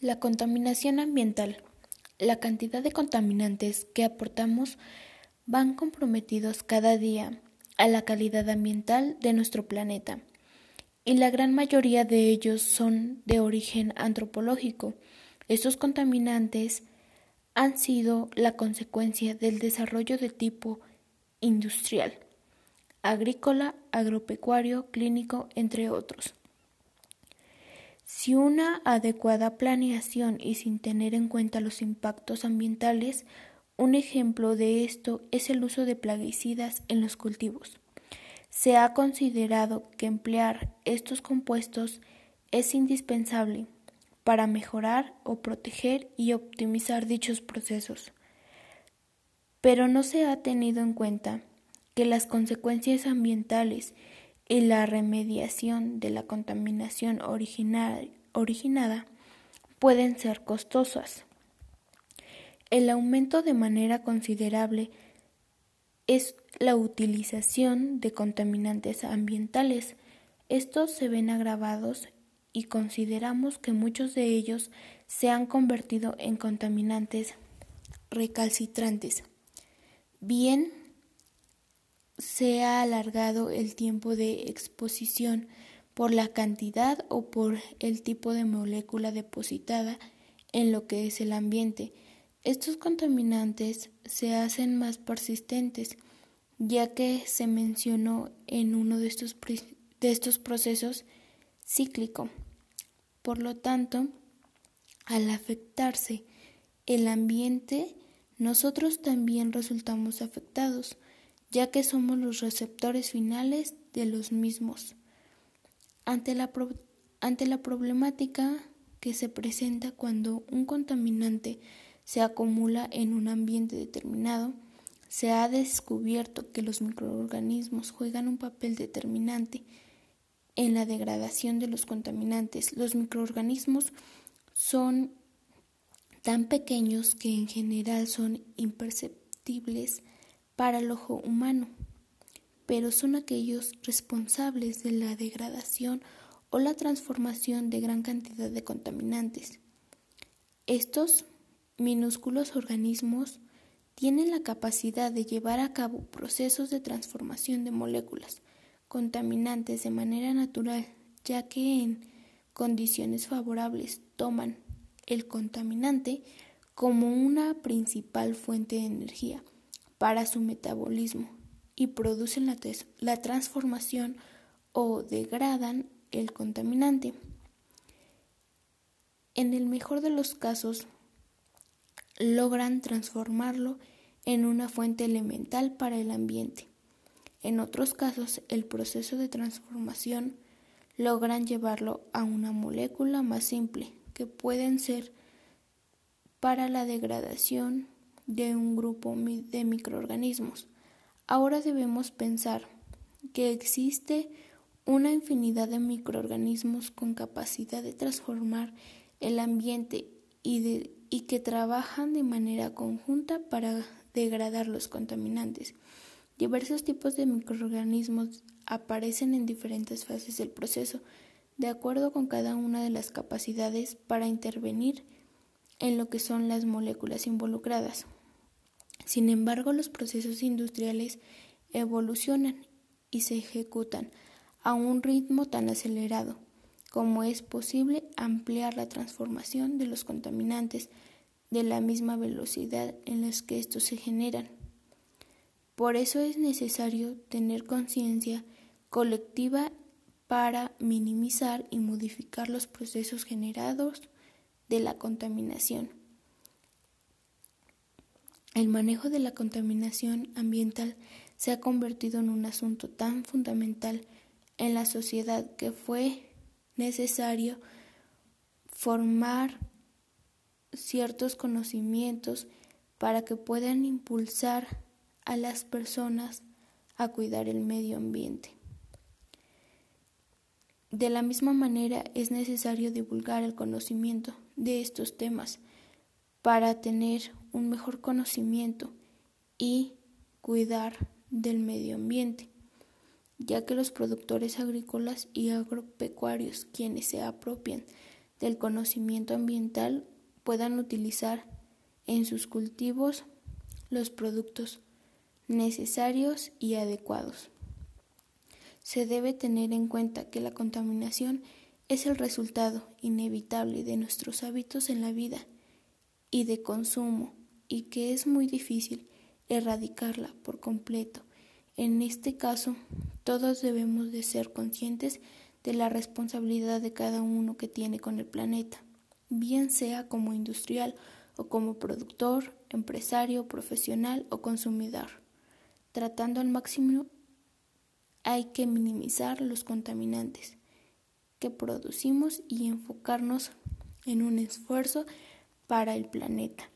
La contaminación ambiental. La cantidad de contaminantes que aportamos van comprometidos cada día a la calidad ambiental de nuestro planeta, y la gran mayoría de ellos son de origen antropológico. Estos contaminantes han sido la consecuencia del desarrollo de tipo industrial, agrícola, agropecuario, clínico, entre otros. Si una adecuada planeación y sin tener en cuenta los impactos ambientales, un ejemplo de esto es el uso de plaguicidas en los cultivos. Se ha considerado que emplear estos compuestos es indispensable para mejorar o proteger y optimizar dichos procesos. Pero no se ha tenido en cuenta que las consecuencias ambientales y la remediación de la contaminación originada pueden ser costosas. El aumento de manera considerable es la utilización de contaminantes ambientales. Estos se ven agravados y consideramos que muchos de ellos se han convertido en contaminantes recalcitrantes. Bien se ha alargado el tiempo de exposición por la cantidad o por el tipo de molécula depositada en lo que es el ambiente. Estos contaminantes se hacen más persistentes, ya que se mencionó en uno de estos, de estos procesos cíclico. Por lo tanto, al afectarse el ambiente, nosotros también resultamos afectados ya que somos los receptores finales de los mismos. Ante la, ante la problemática que se presenta cuando un contaminante se acumula en un ambiente determinado, se ha descubierto que los microorganismos juegan un papel determinante en la degradación de los contaminantes. Los microorganismos son tan pequeños que en general son imperceptibles para el ojo humano, pero son aquellos responsables de la degradación o la transformación de gran cantidad de contaminantes. Estos minúsculos organismos tienen la capacidad de llevar a cabo procesos de transformación de moléculas contaminantes de manera natural, ya que en condiciones favorables toman el contaminante como una principal fuente de energía para su metabolismo y producen la, transformación o degradan el contaminante. En el mejor de los casos, logran transformarlo en una fuente elemental para el ambiente. En otros casos, el proceso de transformación logran llevarlo a una molécula más simple, que pueden ser para la degradación de un grupo de microorganismos. Ahora debemos pensar que existe una infinidad de microorganismos con capacidad de transformar el ambiente y, de, y que trabajan de manera conjunta para degradar los contaminantes. Diversos tipos de microorganismos aparecen en diferentes fases del proceso, de acuerdo con cada una de las capacidades para intervenir en lo que son las moléculas involucradas. Sin embargo, los procesos industriales evolucionan y se ejecutan a un ritmo tan acelerado como es posible ampliar la transformación de los contaminantes de la misma velocidad en la que estos se generan. Por eso es necesario tener conciencia colectiva para minimizar y modificar los procesos generados de la contaminación. El manejo de la contaminación ambiental se ha convertido en un asunto tan fundamental en la sociedad que fue necesario formar ciertos conocimientos para que puedan impulsar a las personas a cuidar el medio ambiente. De la misma manera es necesario divulgar el conocimiento de estos temas para tener un mejor conocimiento y cuidar del medio ambiente, ya que los productores agrícolas y agropecuarios quienes se apropian del conocimiento ambiental puedan utilizar en sus cultivos los productos necesarios y adecuados. Se debe tener en cuenta que la contaminación es el resultado inevitable de nuestros hábitos en la vida y de consumo y que es muy difícil erradicarla por completo. En este caso, todos debemos de ser conscientes de la responsabilidad de cada uno que tiene con el planeta, bien sea como industrial o como productor, empresario, profesional o consumidor. Tratando al máximo hay que minimizar los contaminantes que producimos y enfocarnos en un esfuerzo para el planeta.